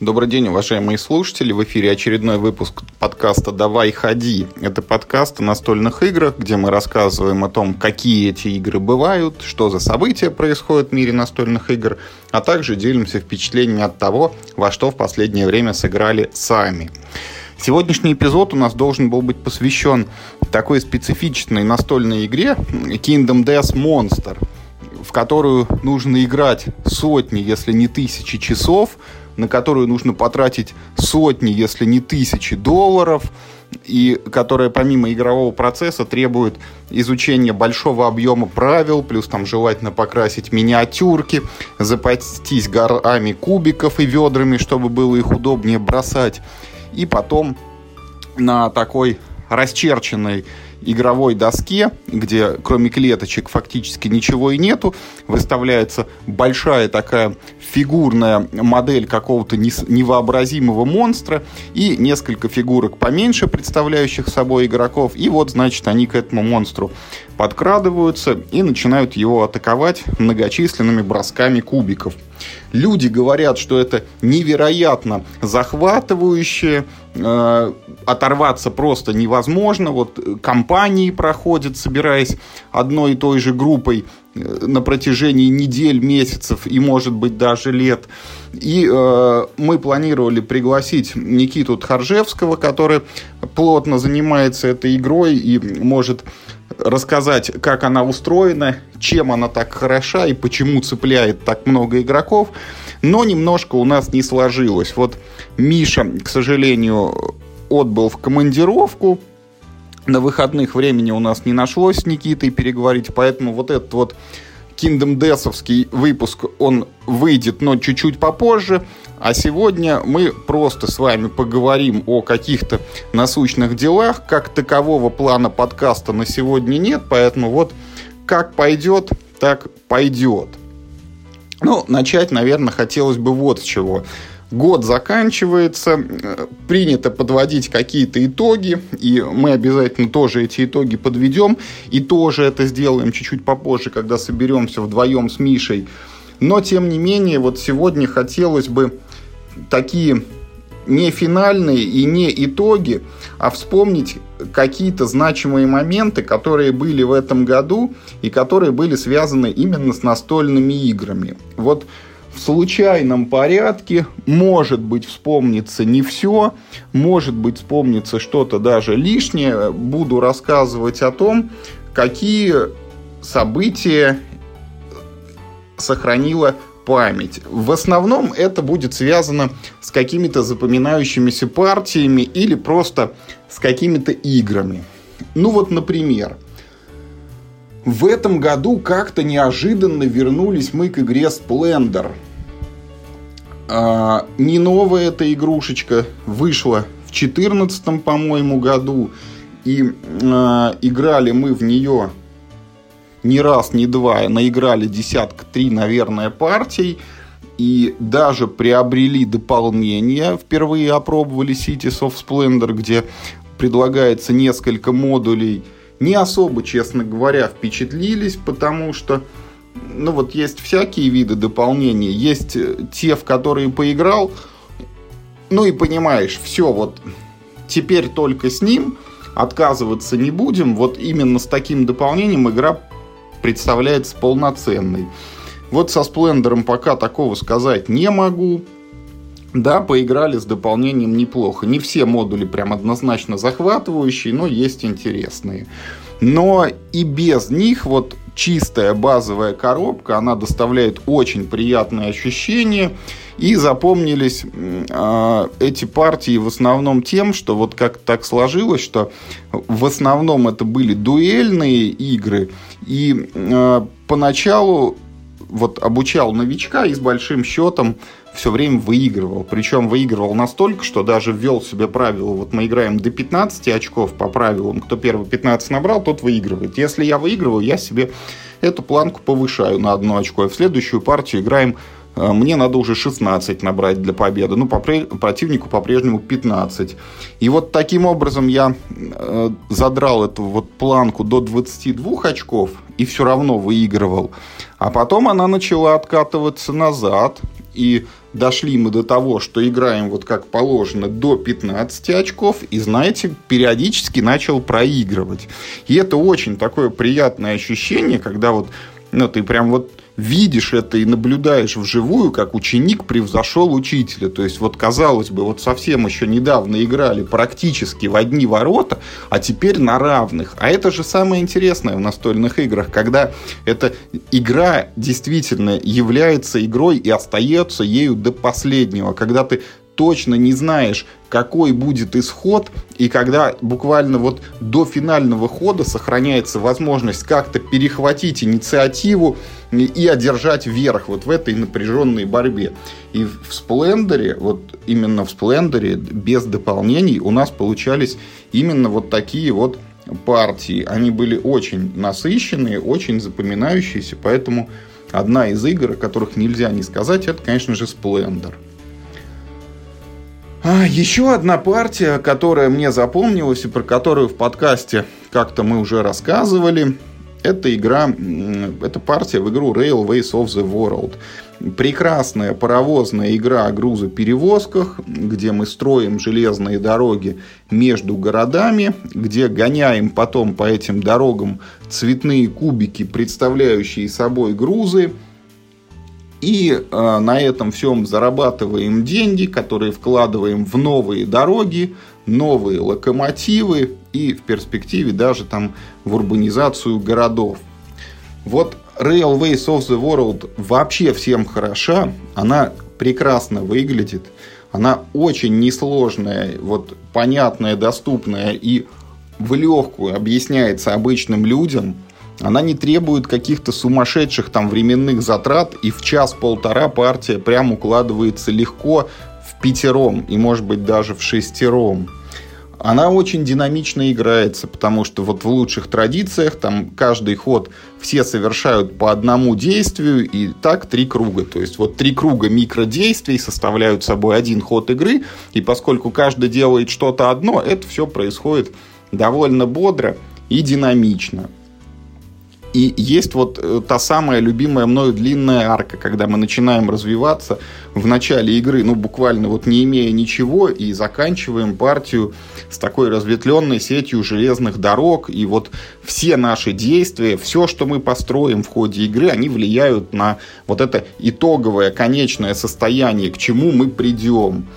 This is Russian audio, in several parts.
Добрый день, уважаемые слушатели. В эфире очередной выпуск подкаста «Давай ходи». Это подкаст о настольных играх, где мы рассказываем о том, какие эти игры бывают, что за события происходят в мире настольных игр, а также делимся впечатлениями от того, во что в последнее время сыграли сами. Сегодняшний эпизод у нас должен был быть посвящен такой специфичной настольной игре Kingdom Death Monster, в которую нужно играть сотни, если не тысячи часов – на которую нужно потратить сотни, если не тысячи долларов, и которая помимо игрового процесса требует изучения большого объема правил, плюс там желательно покрасить миниатюрки, запастись горами кубиков и ведрами, чтобы было их удобнее бросать. И потом на такой расчерченной игровой доске, где кроме клеточек фактически ничего и нету, выставляется большая такая фигурная модель какого-то невообразимого монстра и несколько фигурок поменьше, представляющих собой игроков. И вот, значит, они к этому монстру подкрадываются и начинают его атаковать многочисленными бросками кубиков. Люди говорят, что это невероятно захватывающе, э, оторваться просто невозможно. Вот компании проходят, собираясь одной и той же группой э, на протяжении недель, месяцев и, может быть, даже лет. И э, мы планировали пригласить Никиту Тхаржевского, который плотно занимается этой игрой и может рассказать, как она устроена, чем она так хороша и почему цепляет так много игроков. Но немножко у нас не сложилось. Вот Миша, к сожалению, отбыл в командировку. На выходных времени у нас не нашлось с Никитой переговорить, поэтому вот этот вот Kingdom Death'овский выпуск, он выйдет, но чуть-чуть попозже. А сегодня мы просто с вами поговорим о каких-то насущных делах. Как такового плана подкаста на сегодня нет, поэтому вот как пойдет, так пойдет. Ну, начать, наверное, хотелось бы вот с чего. Год заканчивается, принято подводить какие-то итоги, и мы обязательно тоже эти итоги подведем, и тоже это сделаем чуть-чуть попозже, когда соберемся вдвоем с Мишей. Но, тем не менее, вот сегодня хотелось бы такие не финальные и не итоги, а вспомнить какие-то значимые моменты, которые были в этом году и которые были связаны именно с настольными играми. Вот в случайном порядке, может быть, вспомнится не все, может быть, вспомнится что-то даже лишнее. Буду рассказывать о том, какие события сохранила память. В основном это будет связано с какими-то запоминающимися партиями или просто с какими-то играми. Ну вот, например, в этом году как-то неожиданно вернулись мы к игре Splendor. А, не новая эта игрушечка, вышла в 2014, по-моему, году. И а, играли мы в нее не раз, не два, наиграли десятка три, наверное, партий. И даже приобрели дополнение. Впервые опробовали Cities of Splendor, где предлагается несколько модулей. Не особо, честно говоря, впечатлились, потому что ну вот есть всякие виды дополнений. Есть те, в которые поиграл, ну и понимаешь, все, вот теперь только с ним отказываться не будем. Вот именно с таким дополнением игра представляется полноценной. Вот со Сплендером пока такого сказать не могу. Да, поиграли с дополнением неплохо. Не все модули прям однозначно захватывающие, но есть интересные. Но и без них вот чистая базовая коробка, она доставляет очень приятные ощущения. И запомнились э, эти партии в основном тем, что вот как так сложилось, что в основном это были дуэльные игры. И э, поначалу вот обучал новичка и с большим счетом все время выигрывал. Причем выигрывал настолько, что даже ввел себе правило. Вот мы играем до 15 очков по правилам. Кто первый 15 набрал, тот выигрывает. Если я выигрываю, я себе эту планку повышаю на одно очко. И в следующую партию играем э, мне надо уже 16 набрать для победы. Ну, по противнику по-прежнему 15. И вот таким образом я э, задрал эту вот планку до 22 очков и все равно выигрывал. А потом она начала откатываться назад. И дошли мы до того, что играем вот как положено до 15 очков, и, знаете, периодически начал проигрывать. И это очень такое приятное ощущение, когда вот ну, ты прям вот видишь это и наблюдаешь вживую, как ученик превзошел учителя. То есть, вот казалось бы, вот совсем еще недавно играли практически в одни ворота, а теперь на равных. А это же самое интересное в настольных играх, когда эта игра действительно является игрой и остается ею до последнего, когда ты точно не знаешь, какой будет исход, и когда буквально вот до финального хода сохраняется возможность как-то перехватить инициативу и одержать верх вот в этой напряженной борьбе. И в Сплендере, вот именно в Сплендере, без дополнений, у нас получались именно вот такие вот партии. Они были очень насыщенные, очень запоминающиеся, поэтому одна из игр, о которых нельзя не сказать, это, конечно же, Сплендер. А, еще одна партия, которая мне запомнилась и про которую в подкасте как-то мы уже рассказывали, это игра, это партия в игру Railways of the World. Прекрасная паровозная игра о грузоперевозках, где мы строим железные дороги между городами, где гоняем потом по этим дорогам цветные кубики, представляющие собой грузы, и э, на этом всем зарабатываем деньги, которые вкладываем в новые дороги, новые локомотивы и в перспективе даже там в урбанизацию городов. Вот Railways of the World вообще всем хороша, она прекрасно выглядит, она очень несложная, вот понятная, доступная и в легкую объясняется обычным людям – она не требует каких-то сумасшедших там временных затрат, и в час-полтора партия прям укладывается легко в пятером, и может быть даже в шестером. Она очень динамично играется, потому что вот в лучших традициях там каждый ход все совершают по одному действию, и так три круга. То есть вот три круга микродействий составляют собой один ход игры, и поскольку каждый делает что-то одно, это все происходит довольно бодро и динамично. И есть вот э, та самая любимая мною длинная арка, когда мы начинаем развиваться в начале игры, ну, буквально вот не имея ничего, и заканчиваем партию с такой разветвленной сетью железных дорог, и вот все наши действия, все, что мы построим в ходе игры, они влияют на вот это итоговое, конечное состояние, к чему мы придем.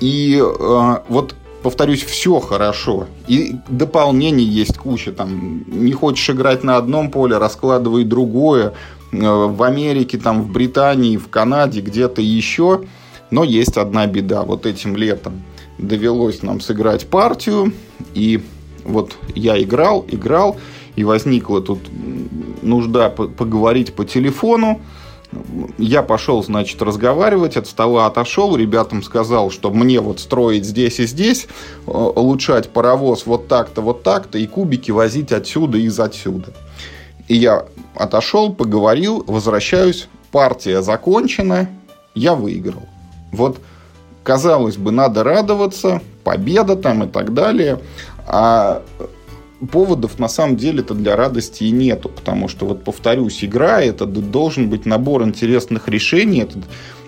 И э, вот повторюсь, все хорошо. И дополнений есть куча. Там, не хочешь играть на одном поле, раскладывай другое. Э, в Америке, там, в Британии, в Канаде, где-то еще. Но есть одна беда. Вот этим летом довелось нам сыграть партию. И вот я играл, играл. И возникла тут нужда поговорить по телефону. Я пошел, значит, разговаривать, от стола отошел, ребятам сказал, что мне вот строить здесь и здесь, э, улучшать паровоз вот так-то, вот так-то, и кубики возить отсюда и из отсюда. И я отошел, поговорил, возвращаюсь, партия закончена, я выиграл. Вот, казалось бы, надо радоваться, победа там и так далее. А поводов на самом деле-то для радости и нету, потому что, вот повторюсь, игра это должен быть набор интересных решений, это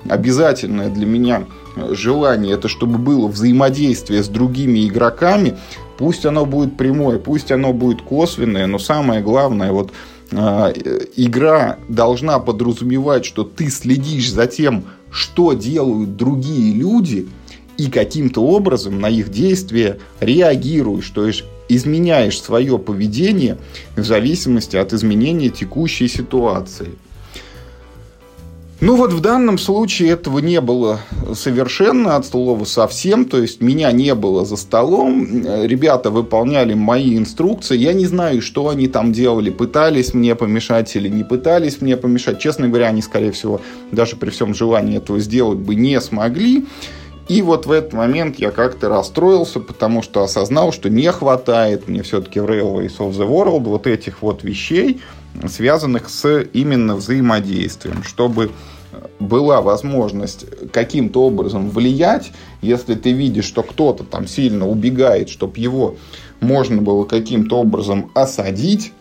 обязательное для меня желание, это чтобы было взаимодействие с другими игроками, пусть оно будет прямое, пусть оно будет косвенное, но самое главное, вот э, игра должна подразумевать, что ты следишь за тем, что делают другие люди, и каким-то образом на их действия реагируешь. То есть изменяешь свое поведение в зависимости от изменения текущей ситуации. Ну вот в данном случае этого не было совершенно от слова совсем, то есть меня не было за столом, ребята выполняли мои инструкции, я не знаю, что они там делали, пытались мне помешать или не пытались мне помешать, честно говоря, они, скорее всего, даже при всем желании этого сделать бы не смогли, и вот в этот момент я как-то расстроился, потому что осознал, что не хватает мне все-таки в Railways of the World вот этих вот вещей, связанных с именно взаимодействием, чтобы была возможность каким-то образом влиять, если ты видишь, что кто-то там сильно убегает, чтобы его можно было каким-то образом осадить,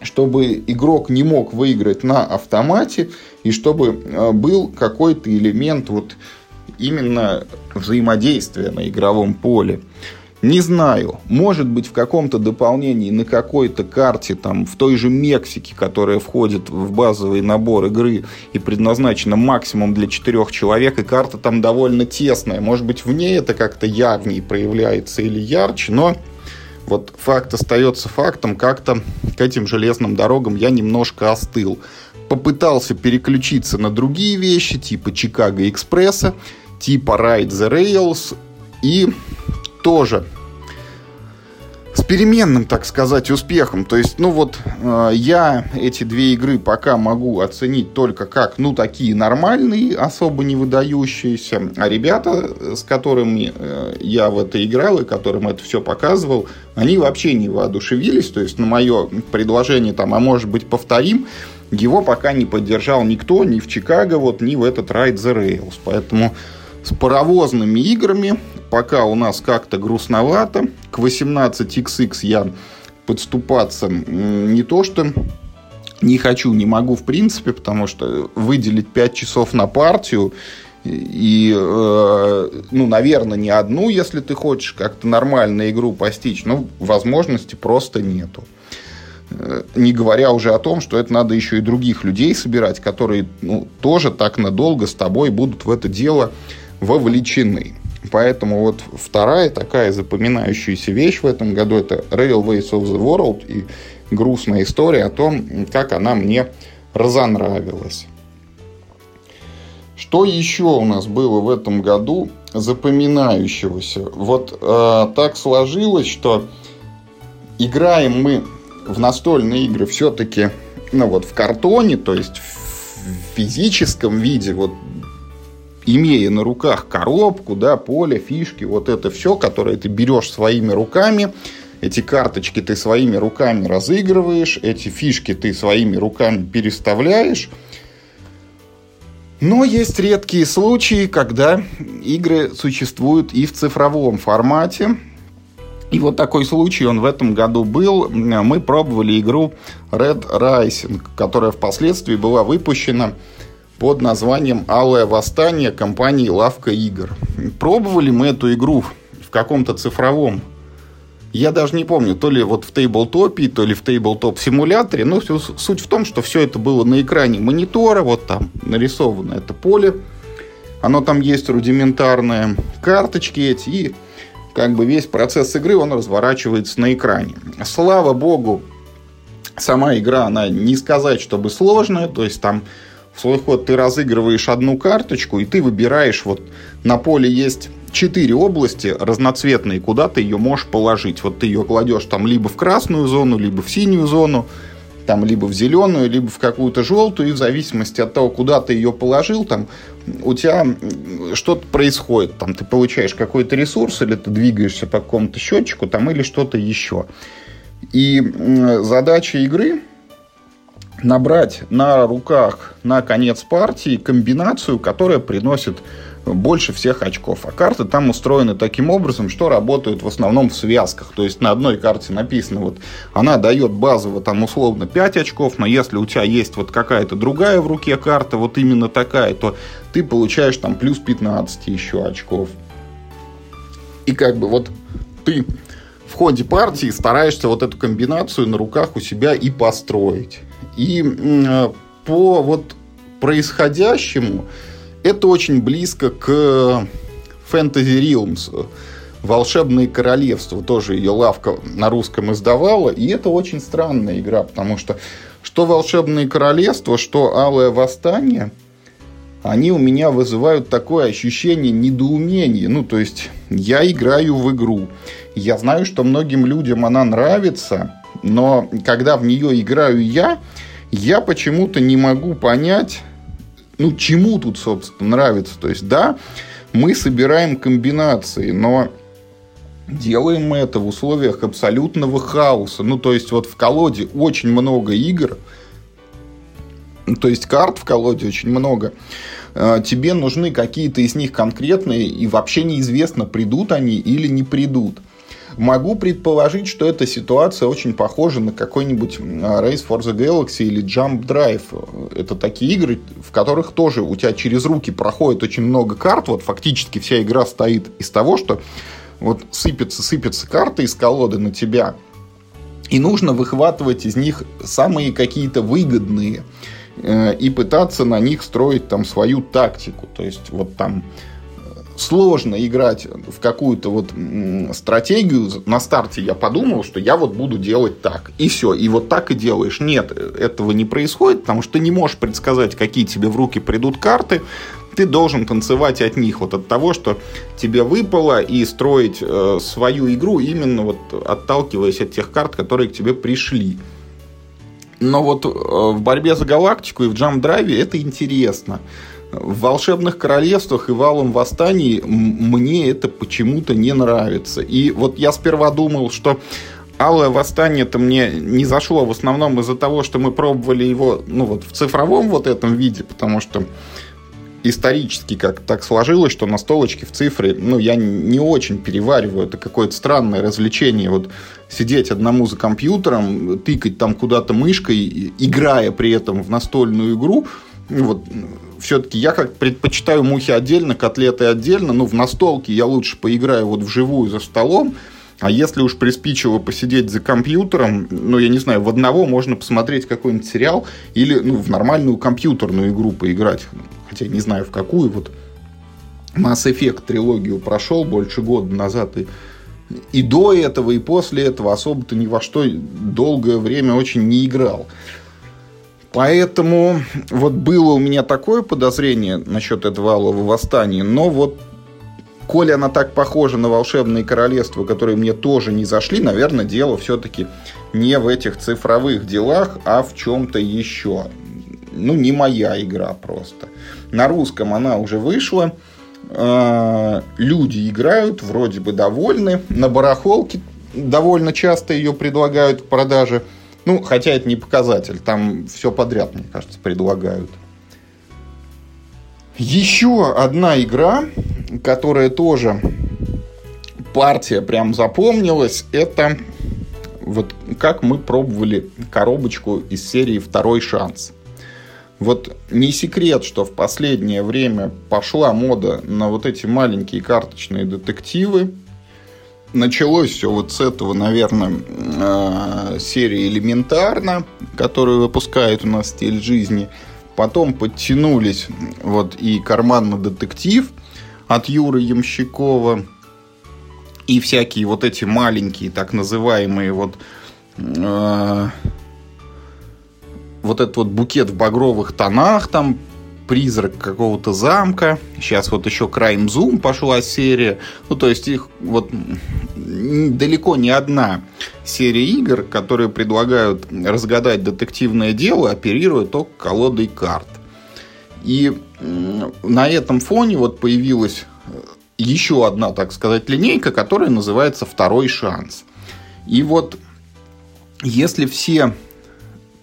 чтобы игрок не мог выиграть на автомате, и чтобы э, был какой-то элемент вот именно взаимодействия на игровом поле. Не знаю, может быть в каком-то дополнении на какой-то карте, там в той же Мексике, которая входит в базовый набор игры и предназначена максимум для четырех человек, и карта там довольно тесная. Может быть в ней это как-то явнее проявляется или ярче, но вот факт остается фактом, как-то к этим железным дорогам я немножко остыл. Попытался переключиться на другие вещи, типа Чикаго Экспресса, типа Ride the Rails, и тоже с переменным, так сказать, успехом. То есть, ну вот, э, я эти две игры пока могу оценить только как, ну, такие нормальные, особо не выдающиеся. А ребята, с которыми э, я в это играл и которым это все показывал, они вообще не воодушевились. То есть, на мое предложение, там, а может быть, повторим, его пока не поддержал никто, ни в Чикаго, вот, ни в этот Ride the Rails. Поэтому с паровозными играми пока у нас как-то грустновато. К 18XX я подступаться не то что не хочу, не могу в принципе, потому что выделить 5 часов на партию и, э, ну, наверное, не одну, если ты хочешь как-то нормально игру постичь, ну, возможности просто нету. Э, не говоря уже о том, что это надо еще и других людей собирать, которые ну, тоже так надолго с тобой будут в это дело вовлечены. Поэтому вот вторая такая запоминающаяся вещь в этом году это Railways of the World и грустная история о том, как она мне разонравилась. Что еще у нас было в этом году запоминающегося? Вот э, так сложилось, что играем мы в настольные игры все-таки ну вот в картоне, то есть в физическом виде, вот имея на руках коробку, да, поле, фишки, вот это все, которое ты берешь своими руками, эти карточки ты своими руками разыгрываешь, эти фишки ты своими руками переставляешь. Но есть редкие случаи, когда игры существуют и в цифровом формате. И вот такой случай он в этом году был. Мы пробовали игру Red Rising, которая впоследствии была выпущена под названием «Алое восстание» компании «Лавка игр». Пробовали мы эту игру в каком-то цифровом я даже не помню, то ли вот в тейблтопе, то ли в тейблтоп симуляторе. Но суть в том, что все это было на экране монитора, вот там нарисовано это поле. Оно там есть рудиментарные карточки эти, и как бы весь процесс игры, он разворачивается на экране. Слава богу, сама игра, она не сказать, чтобы сложная, то есть там в свой ход ты разыгрываешь одну карточку, и ты выбираешь, вот на поле есть четыре области разноцветные, куда ты ее можешь положить. Вот ты ее кладешь там либо в красную зону, либо в синюю зону, там либо в зеленую, либо в какую-то желтую, и в зависимости от того, куда ты ее положил, там у тебя что-то происходит. Там ты получаешь какой-то ресурс, или ты двигаешься по какому-то счетчику, там, или что-то еще. И задача игры набрать на руках на конец партии комбинацию, которая приносит больше всех очков. А карты там устроены таким образом, что работают в основном в связках. То есть на одной карте написано, вот она дает базово там условно 5 очков, но если у тебя есть вот какая-то другая в руке карта, вот именно такая, то ты получаешь там плюс 15 еще очков. И как бы вот ты в ходе партии стараешься вот эту комбинацию на руках у себя и построить. И по вот происходящему это очень близко к Fantasy Realms. Волшебные королевства. Тоже ее лавка на русском издавала. И это очень странная игра, потому что что Волшебные королевства, что Алое восстание, они у меня вызывают такое ощущение недоумения. Ну, то есть, я играю в игру. Я знаю, что многим людям она нравится, но когда в нее играю я, я почему-то не могу понять, ну, чему тут, собственно, нравится. То есть, да, мы собираем комбинации, но делаем мы это в условиях абсолютного хаоса. Ну, то есть, вот в колоде очень много игр, то есть карт в колоде очень много. А, тебе нужны какие-то из них конкретные, и вообще неизвестно, придут они или не придут. Могу предположить, что эта ситуация очень похожа на какой-нибудь Race for the Galaxy или Jump Drive. Это такие игры, в которых тоже у тебя через руки проходит очень много карт. Вот фактически вся игра стоит из того, что вот сыпется карты из колоды на тебя. И нужно выхватывать из них самые какие-то выгодные э, и пытаться на них строить там свою тактику. То есть вот там сложно играть в какую-то вот стратегию. На старте я подумал, что я вот буду делать так. И все. И вот так и делаешь. Нет, этого не происходит, потому что ты не можешь предсказать, какие тебе в руки придут карты. Ты должен танцевать от них, вот от того, что тебе выпало, и строить э, свою игру именно вот отталкиваясь от тех карт, которые к тебе пришли. Но вот э, в борьбе за галактику и в джамп-драйве это интересно в «Волшебных королевствах» и «Валом восстаний» мне это почему-то не нравится. И вот я сперва думал, что Алое восстание это мне не зашло в основном из-за того, что мы пробовали его ну, вот, в цифровом вот этом виде, потому что исторически как так сложилось, что на столочке в цифре, ну, я не очень перевариваю. Это какое-то странное развлечение. Вот сидеть одному за компьютером, тыкать там куда-то мышкой, играя при этом в настольную игру, вот все-таки я как предпочитаю мухи отдельно, котлеты отдельно. Ну, в настолке я лучше поиграю вот вживую за столом. А если уж приспичило посидеть за компьютером, ну, я не знаю, в одного можно посмотреть какой-нибудь сериал или ну, в нормальную компьютерную игру поиграть. Хотя не знаю в какую. Вот Mass Effect трилогию прошел больше года назад. И, и до этого, и после этого особо-то ни во что долгое время очень не играл. Поэтому вот было у меня такое подозрение насчет этого алого восстания, но вот коли она так похожа на волшебные королевства, которые мне тоже не зашли, наверное, дело все-таки не в этих цифровых делах, а в чем-то еще. Ну, не моя игра просто. На русском она уже вышла. А, люди играют, вроде бы довольны. На барахолке довольно часто ее предлагают в продаже – ну, хотя это не показатель, там все подряд, мне кажется, предлагают. Еще одна игра, которая тоже партия прям запомнилась, это вот как мы пробовали коробочку из серии «Второй шанс». Вот не секрет, что в последнее время пошла мода на вот эти маленькие карточные детективы, началось все вот с этого, наверное, э, серии «Элементарно», которую выпускает у нас «Стиль жизни». Потом подтянулись вот и «Карманный детектив» от Юры Ямщикова. И всякие вот эти маленькие, так называемые вот э, вот этот вот букет в багровых тонах там призрак какого-то замка. Сейчас вот еще Crime Zoom пошла серия. Ну, то есть их вот далеко не одна серия игр, которые предлагают разгадать детективное дело, оперируя только колодой карт. И на этом фоне вот появилась э, еще одна, так сказать, линейка, которая называется «Второй шанс». И вот если все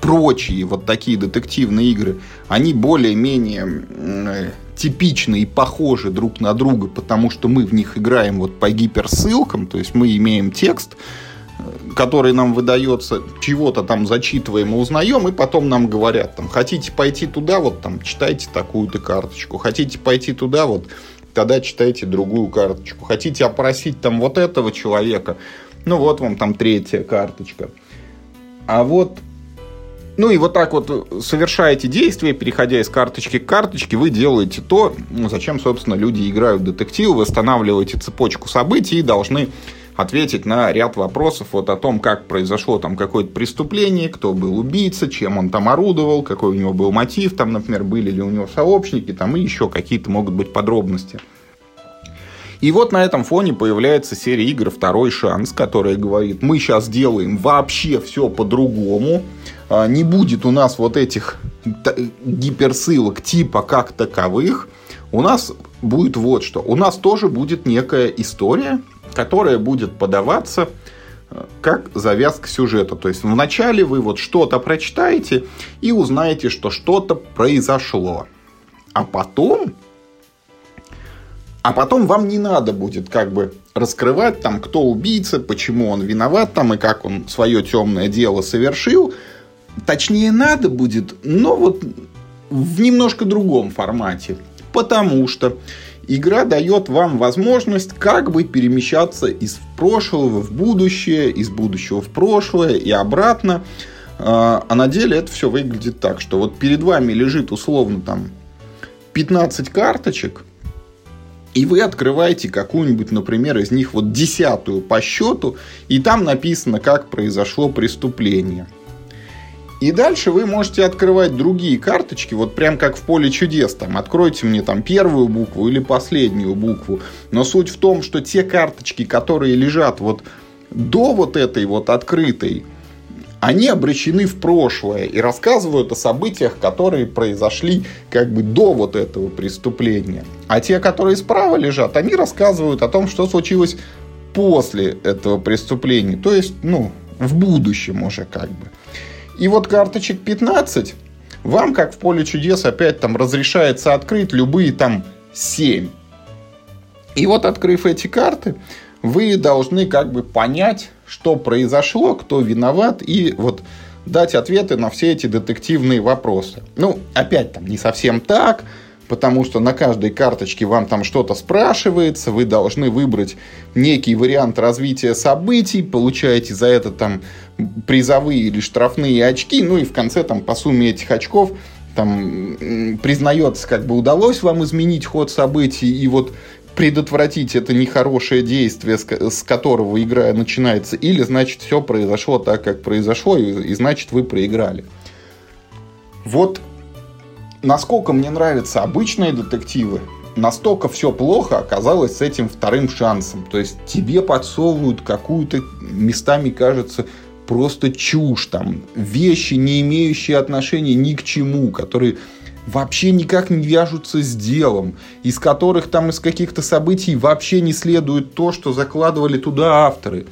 прочие вот такие детективные игры, они более-менее э, типичны и похожи друг на друга, потому что мы в них играем вот по гиперссылкам, то есть мы имеем текст, э, который нам выдается, чего-то там зачитываем и узнаем, и потом нам говорят, там, хотите пойти туда, вот там, читайте такую-то карточку, хотите пойти туда, вот, тогда читайте другую карточку, хотите опросить там вот этого человека, ну вот вам там третья карточка. А вот ну и вот так вот совершаете действия, переходя из карточки к карточке, вы делаете то, ну, зачем, собственно, люди играют в детективы, восстанавливаете цепочку событий и должны ответить на ряд вопросов вот о том, как произошло там какое-то преступление, кто был убийца, чем он там орудовал, какой у него был мотив, там, например, были ли у него сообщники, там и еще какие-то могут быть подробности. И вот на этом фоне появляется серия игр «Второй шанс», которая говорит, мы сейчас делаем вообще все по-другому, не будет у нас вот этих гиперссылок типа как таковых, у нас будет вот что. У нас тоже будет некая история, которая будет подаваться э, как завязка сюжета. То есть вначале вы вот что-то прочитаете и узнаете, что что-то произошло. А потом А потом вам не надо будет как бы раскрывать там, кто убийца, почему он виноват там и как он свое темное дело совершил. Точнее, надо будет, но вот в немножко другом формате. Потому что игра дает вам возможность как бы перемещаться из прошлого в будущее, из будущего в прошлое и обратно. А, а на деле это все выглядит так, что вот перед вами лежит условно там 15 карточек, и вы открываете какую-нибудь, например, из них вот десятую по счету, и там написано, как произошло преступление. И дальше вы можете открывать другие карточки, вот прям как в поле чудес. Там, откройте мне там первую букву или последнюю букву. Но суть в том, что те карточки, которые лежат вот до вот этой вот открытой, они обращены в прошлое и рассказывают о событиях, которые произошли как бы до вот этого преступления. А те, которые справа лежат, они рассказывают о том, что случилось после этого преступления. То есть, ну, в будущем уже как бы. И вот карточек 15 вам, как в поле чудес, опять там разрешается открыть любые там 7. И вот открыв эти карты, вы должны как бы понять, что произошло, кто виноват, и вот дать ответы на все эти детективные вопросы. Ну, опять там не совсем так, потому что на каждой карточке вам там что-то спрашивается, вы должны выбрать некий вариант развития событий, получаете за это там призовые или штрафные очки, ну и в конце там по сумме этих очков там признается, как бы удалось вам изменить ход событий, и вот предотвратить это нехорошее действие, с которого игра начинается, или значит все произошло так, как произошло, и, и значит вы проиграли. Вот насколько мне нравятся обычные детективы, настолько все плохо оказалось с этим вторым шансом. То есть тебе подсовывают какую-то, местами кажется, просто чушь, там, вещи, не имеющие отношения ни к чему, которые вообще никак не вяжутся с делом, из которых там из каких-то событий вообще не следует то, что закладывали туда авторы.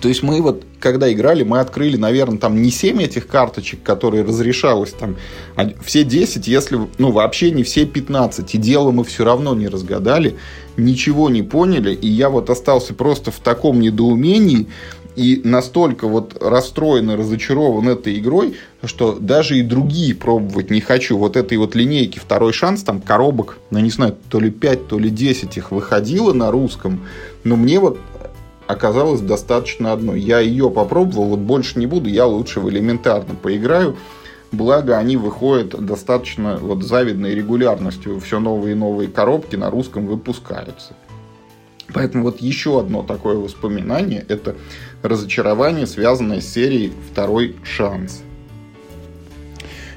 То есть мы вот, когда играли, мы открыли, наверное, там не 7 этих карточек, которые разрешалось, там, а все 10, если, ну, вообще не все 15. И дело мы все равно не разгадали, ничего не поняли, и я вот остался просто в таком недоумении, и настолько вот расстроен и разочарован этой игрой, что даже и другие пробовать не хочу. Вот этой вот линейки «Второй шанс», там коробок, ну, не знаю, то ли 5, то ли 10 их выходило на русском, но мне вот оказалось достаточно одной. Я ее попробовал, вот больше не буду, я лучше в элементарно поиграю. Благо, они выходят достаточно вот завидной регулярностью. Все новые и новые коробки на русском выпускаются. Поэтому вот еще одно такое воспоминание – это разочарование, связанное с серией «Второй шанс».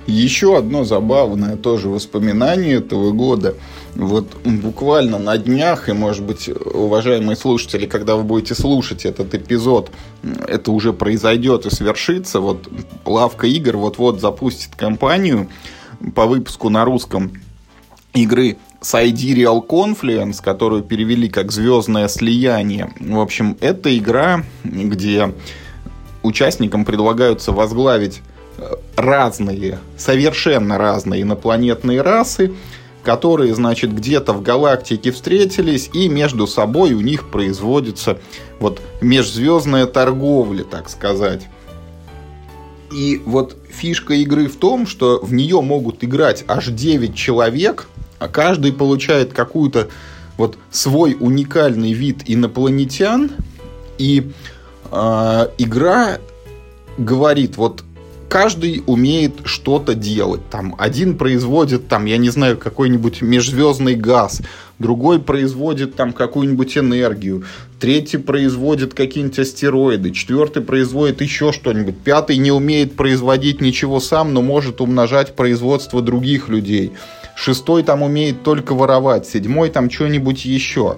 Еще одно забавное тоже воспоминание этого года. Вот буквально на днях, и, может быть, уважаемые слушатели, когда вы будете слушать этот эпизод, это уже произойдет и свершится. Вот Лавка игр вот-вот запустит кампанию по выпуску на русском игры Sidereal Confluence, которую перевели как «Звездное слияние». В общем, это игра, где участникам предлагаются возглавить э, разные, совершенно разные инопланетные расы, которые, значит, где-то в галактике встретились, и между собой у них производится вот межзвездная торговля, так сказать. И вот фишка игры в том, что в нее могут играть аж 9 человек, а каждый получает какую-то вот свой уникальный вид инопланетян, и э, игра говорит, вот каждый умеет что-то делать. Там один производит, там, я не знаю, какой-нибудь межзвездный газ, другой производит там какую-нибудь энергию, третий производит какие-нибудь астероиды, четвертый производит еще что-нибудь, пятый не умеет производить ничего сам, но может умножать производство других людей шестой там умеет только воровать, седьмой там что-нибудь еще.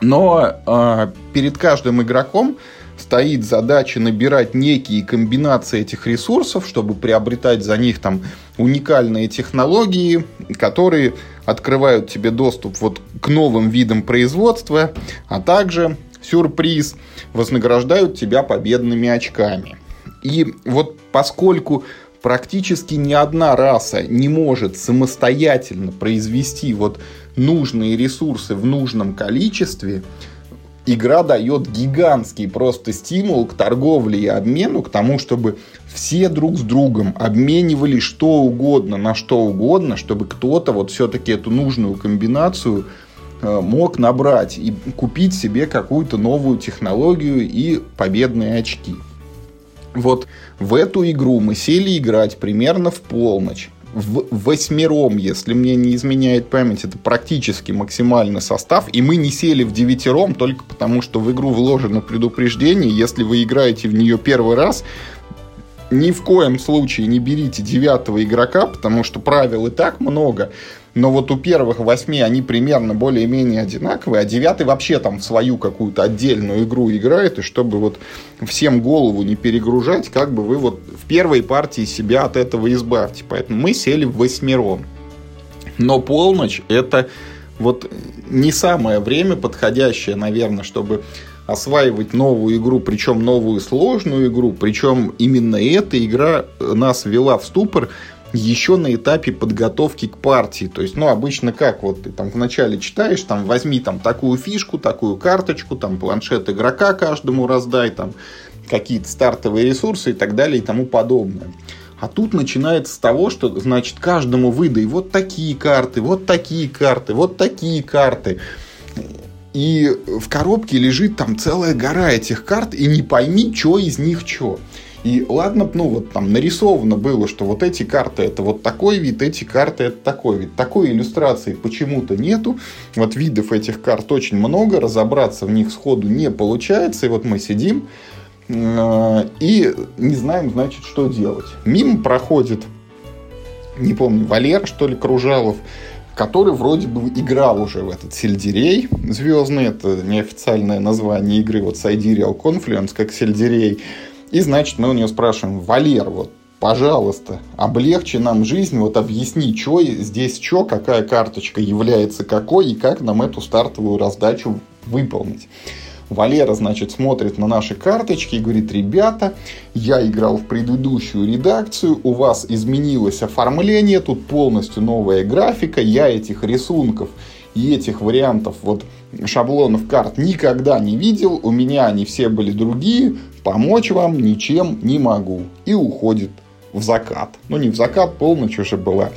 Но э, перед каждым игроком стоит задача набирать некие комбинации этих ресурсов, чтобы приобретать за них там уникальные технологии, которые открывают тебе доступ вот к новым видам производства, а также сюрприз вознаграждают тебя победными очками. И вот поскольку практически ни одна раса не может самостоятельно произвести вот нужные ресурсы в нужном количестве, игра дает гигантский просто стимул к торговле и обмену, к тому, чтобы все друг с другом обменивали что угодно на что угодно, чтобы кто-то вот все-таки эту нужную комбинацию э, мог набрать и купить себе какую-то новую технологию и победные очки. Вот в эту игру мы сели играть примерно в полночь в восьмером, если мне не изменяет память, это практически максимальный состав, и мы не сели в девятером только потому, что в игру вложено предупреждение, если вы играете в нее первый раз, ни в коем случае не берите девятого игрока, потому что правил и так много, но вот у первых восьми они примерно более-менее одинаковые, а девятый вообще там в свою какую-то отдельную игру играет, и чтобы вот всем голову не перегружать, как бы вы вот в первой партии себя от этого избавьте. Поэтому мы сели в восьмером. Но полночь это вот не самое время подходящее, наверное, чтобы осваивать новую игру, причем новую сложную игру, причем именно эта игра нас ввела в ступор, еще на этапе подготовки к партии. То есть, ну, обычно как, вот ты там вначале читаешь, там, возьми там такую фишку, такую карточку, там, планшет игрока каждому раздай, там, какие-то стартовые ресурсы и так далее и тому подобное. А тут начинается с того, что, значит, каждому выдай вот такие карты, вот такие карты, вот такие карты. И в коробке лежит там целая гора этих карт, и не пойми, что из них что. И ладно, ну вот там нарисовано было, что вот эти карты это вот такой вид, эти карты это такой вид. Такой иллюстрации почему-то нету. Вот видов этих карт очень много, разобраться в них сходу не получается. И вот мы сидим э, и не знаем, значит, что делать. Мимо проходит, не помню, Валер, что ли, Кружалов, который вроде бы играл уже в этот сельдерей звездный, это неофициальное название игры, вот Sidereal Confluence, как сельдерей. И, значит, мы у него спрашиваем, Валер, вот, пожалуйста, облегчи нам жизнь, вот объясни, что здесь что, какая карточка является какой, и как нам эту стартовую раздачу выполнить. Валера, значит, смотрит на наши карточки и говорит, ребята, я играл в предыдущую редакцию, у вас изменилось оформление, тут полностью новая графика, я этих рисунков и этих вариантов вот шаблонов карт никогда не видел, у меня они все были другие, помочь вам ничем не могу. И уходит в закат. Ну, не в закат, полночь уже была.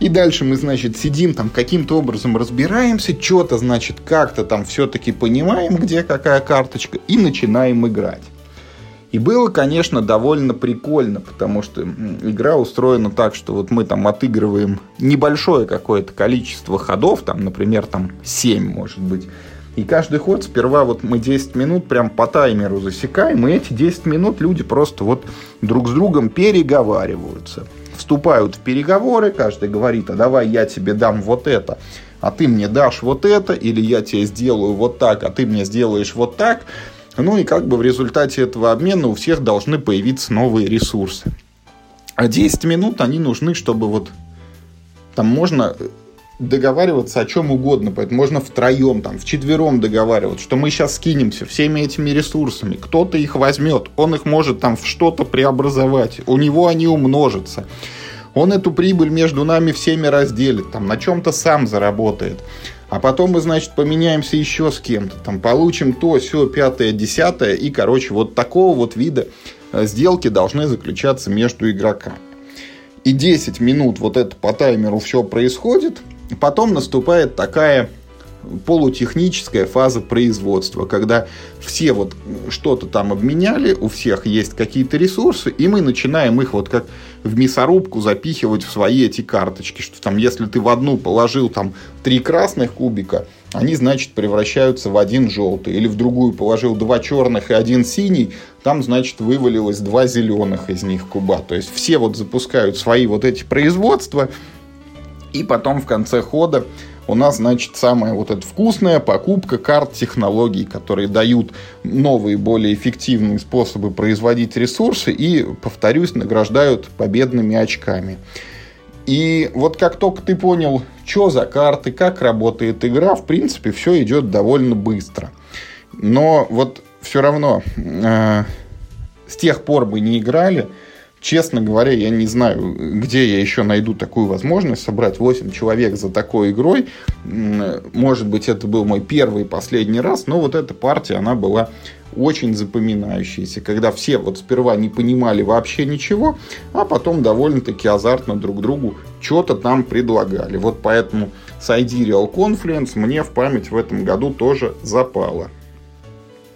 И дальше мы, значит, сидим там каким-то образом разбираемся, что-то, значит, как-то там все-таки понимаем, где какая карточка, и начинаем играть. И было, конечно, довольно прикольно, потому что игра устроена так, что вот мы там отыгрываем небольшое какое-то количество ходов, там, например, там 7, может быть, и каждый ход сперва вот мы 10 минут прям по таймеру засекаем, и эти 10 минут люди просто вот друг с другом переговариваются. Вступают в переговоры, каждый говорит, а давай я тебе дам вот это, а ты мне дашь вот это, или я тебе сделаю вот так, а ты мне сделаешь вот так. Ну и как бы в результате этого обмена у всех должны появиться новые ресурсы. А 10 минут они нужны, чтобы вот там можно договариваться о чем угодно. Поэтому можно втроем, там, вчетвером договариваться, что мы сейчас скинемся всеми этими ресурсами. Кто-то их возьмет, он их может там в что-то преобразовать. У него они умножатся. Он эту прибыль между нами всеми разделит, там, на чем-то сам заработает. А потом мы, значит, поменяемся еще с кем-то. Там получим то, все, пятое, десятое. И, короче, вот такого вот вида э, сделки должны заключаться между игроками. И 10 минут вот это по таймеру все происходит – Потом наступает такая полутехническая фаза производства, когда все вот что-то там обменяли, у всех есть какие-то ресурсы, и мы начинаем их вот как в мясорубку запихивать в свои эти карточки, что там если ты в одну положил там три красных кубика, они, значит, превращаются в один желтый, или в другую положил два черных и один синий, там, значит, вывалилось два зеленых из них куба. То есть все вот запускают свои вот эти производства, и потом в конце хода у нас, значит, самая вот эта вкусная покупка карт технологий, которые дают новые, более эффективные способы производить ресурсы и, повторюсь, награждают победными очками. И вот как только ты понял, что за карты, как работает игра, в принципе, все идет довольно быстро. Но вот все равно э, с тех пор мы не играли, Честно говоря, я не знаю, где я еще найду такую возможность собрать 8 человек за такой игрой. Может быть, это был мой первый и последний раз, но вот эта партия, она была очень запоминающиеся, когда все вот сперва не понимали вообще ничего, а потом довольно-таки азартно друг другу что-то там предлагали. Вот поэтому Sidereal Confluence мне в память в этом году тоже запала.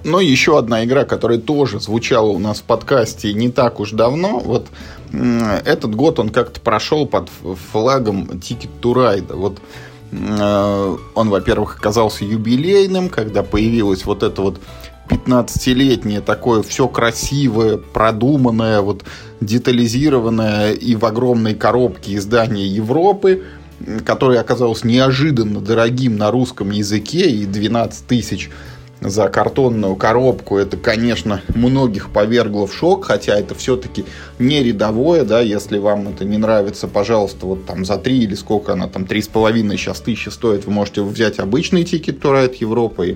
Но еще одна игра, которая тоже звучала у нас в подкасте не так уж давно, вот этот год он как-то прошел под флагом Ticket to Ride. Вот э, он, во-первых, оказался юбилейным, когда появилась вот эта вот 15-летнее такое все красивое, продуманное, вот детализированное и в огромной коробке издание Европы, которое оказалось неожиданно дорогим на русском языке и 12 тысяч за картонную коробку, это, конечно, многих повергло в шок, хотя это все-таки не рядовое, да, если вам это не нравится, пожалуйста, вот там за 3 или сколько она там, 3,5 сейчас тысячи стоит, вы можете взять обычный тикет Турайт Европы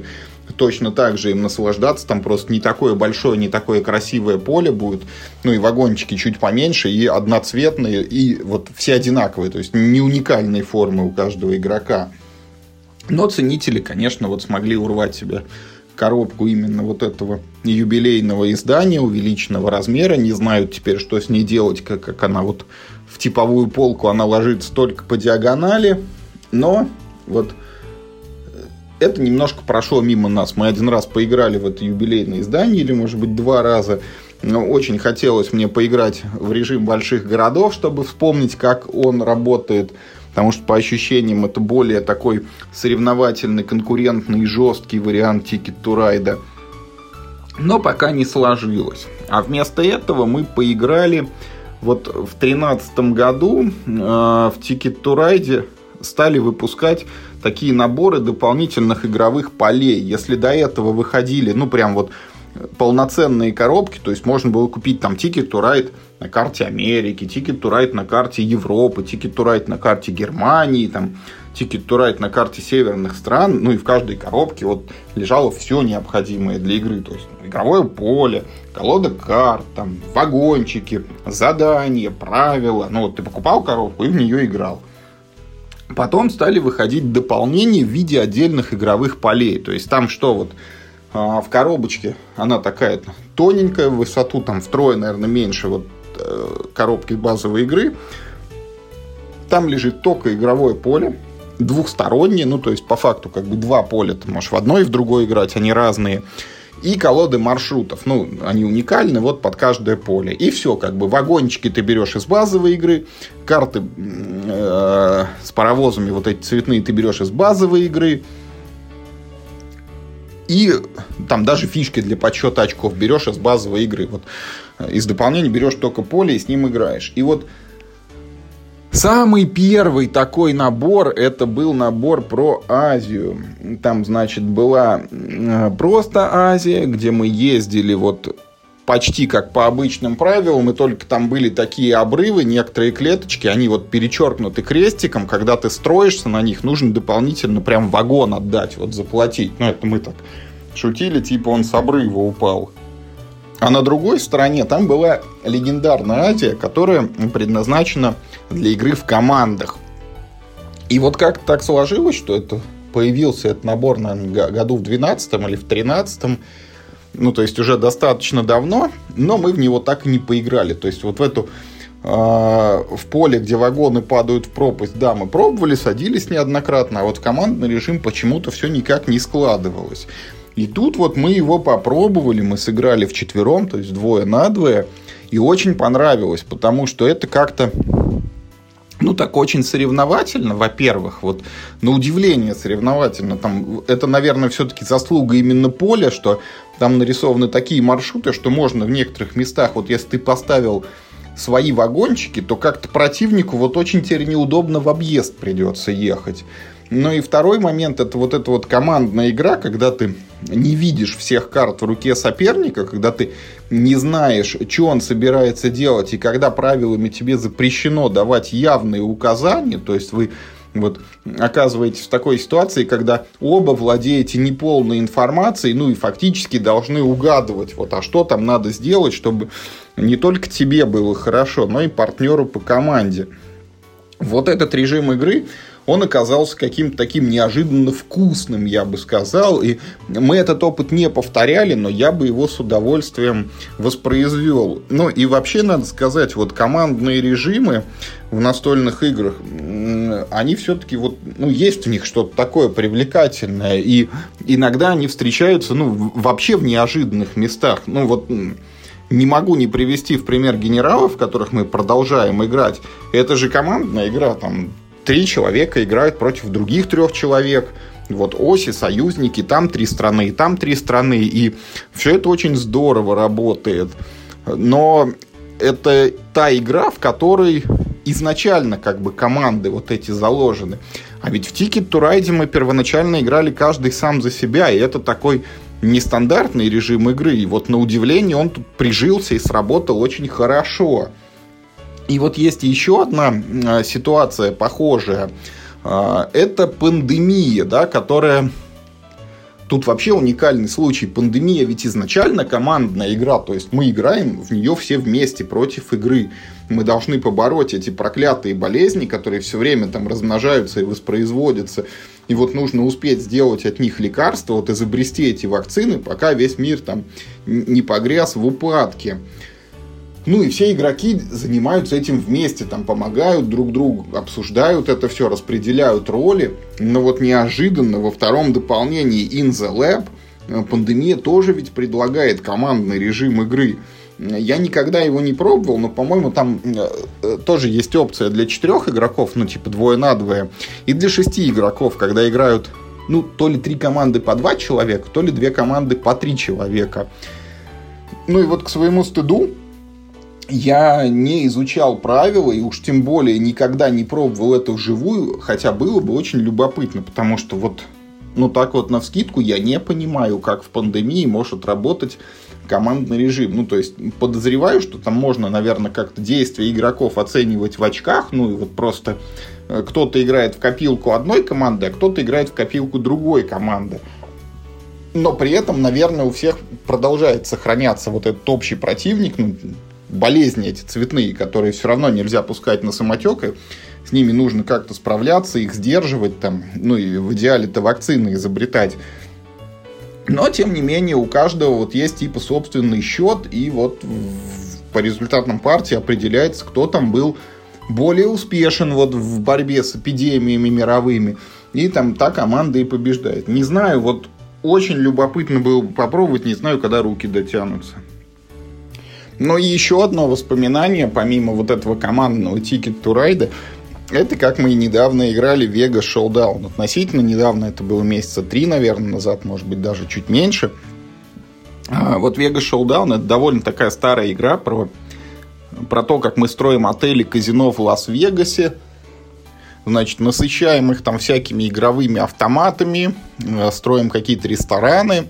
и точно так же им наслаждаться. Там просто не такое большое, не такое красивое поле будет. Ну и вагончики чуть поменьше, и одноцветные, и вот все одинаковые. То есть не уникальные формы у каждого игрока. Но ценители, конечно, вот смогли урвать себе коробку именно вот этого юбилейного издания увеличенного размера. Не знают теперь, что с ней делать, как, как она вот в типовую полку, она ложится только по диагонали. Но вот это немножко прошло мимо нас. Мы один раз поиграли в это юбилейное издание, или, может быть, два раза. Но очень хотелось мне поиграть в режим больших городов, чтобы вспомнить, как он работает. Потому что, по ощущениям, это более такой соревновательный, конкурентный, жесткий вариант Ticket to Ride. Но пока не сложилось. А вместо этого мы поиграли вот в 2013 году э, в Ticket to Ride стали выпускать такие наборы дополнительных игровых полей. Если до этого выходили, ну, прям вот полноценные коробки, то есть можно было купить там Ticket to Ride на карте Америки, Ticket to Ride на карте Европы, Ticket to Ride на карте Германии, там Ticket to Ride на карте северных стран, ну и в каждой коробке вот лежало все необходимое для игры, то есть игровое поле, колода карт, там вагончики, задания, правила, ну вот ты покупал коробку и в нее играл. Потом стали выходить дополнения в виде отдельных игровых полей. То есть там что вот а, в коробочке, она такая тоненькая, в высоту там втрое, наверное, меньше вот коробки базовой игры. Там лежит только игровое поле, двухстороннее, ну то есть по факту как бы два поля, ты можешь в одно и в другое играть, они разные и колоды маршрутов. Ну, они уникальны вот под каждое поле. И все, как бы вагончики ты берешь из базовой игры, карты э, с паровозами вот эти цветные ты берешь из базовой игры. И там даже фишки для подсчета очков берешь из базовой игры. Вот э, из дополнения берешь только поле и с ним играешь. И вот Самый первый такой набор, это был набор про Азию. Там, значит, была э, просто Азия, где мы ездили вот почти как по обычным правилам, и только там были такие обрывы, некоторые клеточки, они вот перечеркнуты крестиком, когда ты строишься на них, нужно дополнительно прям вагон отдать, вот заплатить. Ну, это мы так шутили, типа он с обрыва упал. А на другой стороне там была легендарная Азия, которая предназначена для игры в командах. И вот как так сложилось, что это появился этот набор, наверное, году в 12 или в 13 ну, то есть уже достаточно давно, но мы в него так и не поиграли. То есть вот в эту э, в поле, где вагоны падают в пропасть, да, мы пробовали, садились неоднократно, а вот командный режим почему-то все никак не складывалось. И тут вот мы его попробовали, мы сыграли в четвером, то есть двое на двое, и очень понравилось, потому что это как-то ну, так очень соревновательно, во-первых, вот на удивление соревновательно. Там, это, наверное, все-таки заслуга именно поля, что там нарисованы такие маршруты, что можно в некоторых местах, вот если ты поставил свои вагончики, то как-то противнику вот очень теперь неудобно в объезд придется ехать. Ну и второй момент это вот эта вот командная игра, когда ты не видишь всех карт в руке соперника, когда ты не знаешь, что он собирается делать, и когда правилами тебе запрещено давать явные указания, то есть вы вот оказываетесь в такой ситуации, когда оба владеете неполной информацией, ну и фактически должны угадывать, вот, а что там надо сделать, чтобы не только тебе было хорошо, но и партнеру по команде. Вот этот режим игры, он оказался каким-то таким неожиданно вкусным, я бы сказал. И мы этот опыт не повторяли, но я бы его с удовольствием воспроизвел. Ну и вообще надо сказать, вот командные режимы в настольных играх, они все-таки вот, ну, есть в них что-то такое привлекательное. И иногда они встречаются, ну, вообще в неожиданных местах. Ну, вот не могу не привести в пример генералов, в которых мы продолжаем играть. Это же командная игра, там три человека играют против других трех человек. Вот оси, союзники, там три страны, и там три страны. И все это очень здорово работает. Но это та игра, в которой изначально как бы команды вот эти заложены. А ведь в Ticket to Ride мы первоначально играли каждый сам за себя, и это такой нестандартный режим игры. И вот на удивление он тут прижился и сработал очень хорошо. И вот есть еще одна а, ситуация похожая. А, это пандемия, да, которая... Тут вообще уникальный случай. Пандемия ведь изначально командная игра, то есть мы играем в нее все вместе против игры. Мы должны побороть эти проклятые болезни, которые все время там размножаются и воспроизводятся. И вот нужно успеть сделать от них лекарства, вот изобрести эти вакцины, пока весь мир там не погряз в упадке. Ну и все игроки занимаются этим вместе, там помогают друг другу, обсуждают это все, распределяют роли. Но вот неожиданно во втором дополнении In the Lab э, пандемия тоже ведь предлагает командный режим игры. Я никогда его не пробовал, но, по-моему, там э, э, тоже есть опция для четырех игроков, ну, типа двое на двое, и для шести игроков, когда играют, ну, то ли три команды по два человека, то ли две команды по три человека. Ну и вот к своему стыду, я не изучал правила и уж тем более никогда не пробовал это вживую, хотя было бы очень любопытно, потому что вот ну так вот на вскидку я не понимаю, как в пандемии может работать командный режим. Ну, то есть, подозреваю, что там можно, наверное, как-то действия игроков оценивать в очках, ну, и вот просто э, кто-то играет в копилку одной команды, а кто-то играет в копилку другой команды. Но при этом, наверное, у всех продолжает сохраняться вот этот общий противник, ну, болезни эти цветные, которые все равно нельзя пускать на самотек, и с ними нужно как-то справляться, их сдерживать, там, ну и в идеале-то вакцины изобретать. Но, тем не менее, у каждого вот есть типа собственный счет, и вот по результатам партии определяется, кто там был более успешен вот в борьбе с эпидемиями мировыми. И там та команда и побеждает. Не знаю, вот очень любопытно было бы попробовать, не знаю, когда руки дотянутся. Но еще одно воспоминание, помимо вот этого командного Ticket to Ride, это как мы недавно играли Vegas Showdown. Относительно недавно, это было месяца три, наверное, назад, может быть, даже чуть меньше. А вот Vegas Showdown это довольно такая старая игра про, про то, как мы строим отели, казино в Лас-Вегасе. Значит, насыщаем их там всякими игровыми автоматами, э, строим какие-то рестораны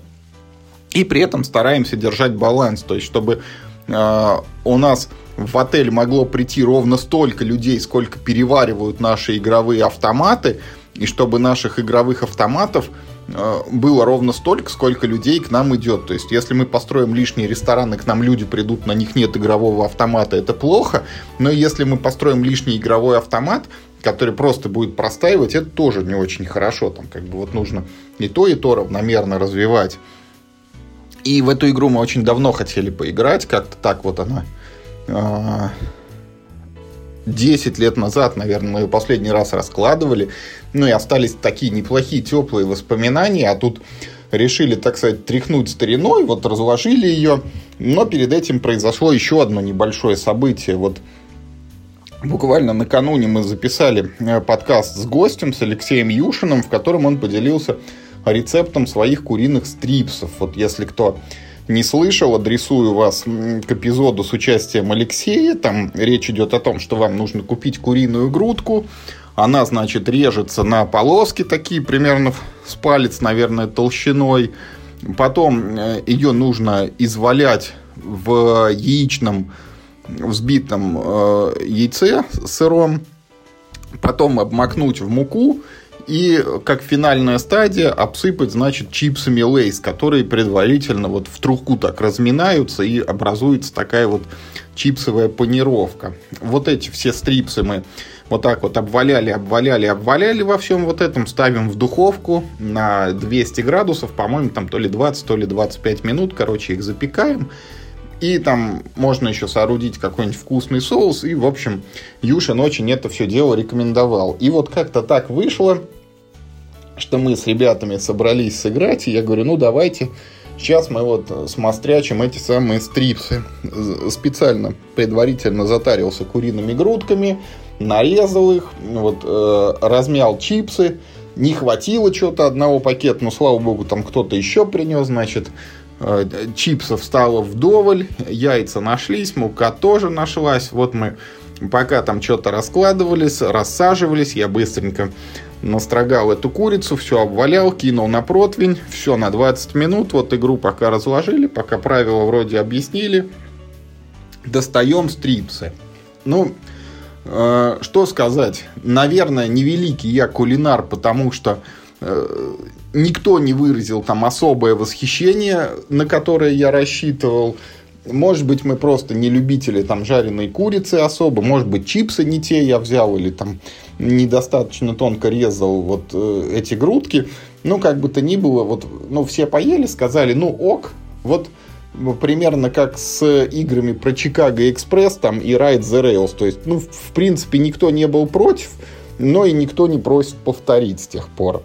и при этом стараемся держать баланс, то есть чтобы у нас в отель могло прийти ровно столько людей, сколько переваривают наши игровые автоматы, и чтобы наших игровых автоматов а, было ровно столько, сколько людей к нам идет. То есть, если мы построим лишние рестораны, к нам люди придут, на них нет игрового автомата, это плохо. Но если мы построим лишний игровой автомат, который просто будет простаивать, это тоже не очень хорошо. Там как бы вот нужно и то, и то равномерно развивать. И в эту игру мы очень давно хотели поиграть, как-то так вот она. 10 а, лет назад, наверное, мы ее последний раз раскладывали. Ну и остались такие неплохие теплые воспоминания, а тут решили, так сказать, тряхнуть стариной, вот разложили ее. Но перед этим произошло еще одно небольшое событие. Вот буквально накануне мы записали э, подкаст с гостем, с Алексеем Юшиным, в котором он поделился рецептом своих куриных стрипсов. Вот если кто не слышал, адресую вас к эпизоду с участием Алексея. Там речь идет о том, что вам нужно купить куриную грудку. Она, значит, режется на полоски такие, примерно с палец, наверное, толщиной. Потом э, ее нужно извалять в яичном взбитом э, яйце сыром. Потом обмакнуть в муку И как финальная стадия обсыпать, значит, чипсами лейс, которые предварительно вот в труху так разминаются и образуется такая вот чипсовая панировка. Вот эти все стрипсы мы вот так вот обваляли, обваляли, обваляли во всем вот этом, ставим в духовку на 200 градусов, по-моему, там то ли 20, то ли 25 минут, короче, их запекаем. И там можно еще соорудить какой-нибудь вкусный соус. И, в общем, Юшин очень это все дело рекомендовал. И вот как-то так вышло, что мы с ребятами собрались сыграть. И я говорю, ну давайте, сейчас мы вот смострячим эти самые стрипсы. Специально предварительно затарился куриными грудками, нарезал их, вот, э, размял чипсы. Не хватило что-то одного пакета, но, слава богу, там кто-то еще принес, значит, Э, чипсов стало вдоволь, яйца нашлись, мука тоже нашлась. Вот мы пока там что-то раскладывались, рассаживались, я быстренько настрогал эту курицу, все обвалял, кинул на противень, все на 20 минут. Вот игру пока разложили, пока правила вроде объяснили. Достаем стрипсы. Ну, э, что сказать? Наверное, невеликий я кулинар, потому что э, никто не выразил там особое восхищение, на которое я рассчитывал. Может быть, мы просто не любители там жареной курицы особо, может быть, чипсы не те я взял или там недостаточно тонко резал вот э, эти грудки. Ну, как бы то ни было, вот, ну, все поели, сказали, ну, ок, вот примерно как с играми про Чикаго Экспресс там и Ride the Rails. То есть, ну, в принципе, никто не был против, но и никто не просит повторить с тех пор.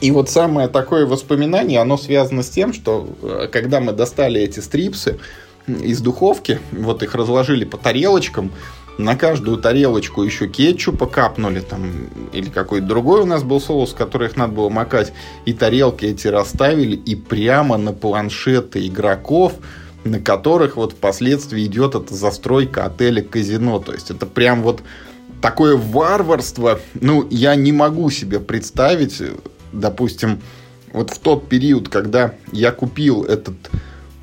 И вот самое такое воспоминание, оно связано с тем, что э, когда мы достали эти стрипсы из духовки, вот их разложили по тарелочкам, на каждую тарелочку еще кетчупа капнули, там, или какой-то другой у нас был соус, который их надо было макать, и тарелки эти расставили, и прямо на планшеты игроков, на которых вот впоследствии идет эта застройка отеля-казино. То есть это прям вот такое варварство, ну, я не могу себе представить, допустим, вот в тот период, когда я купил этот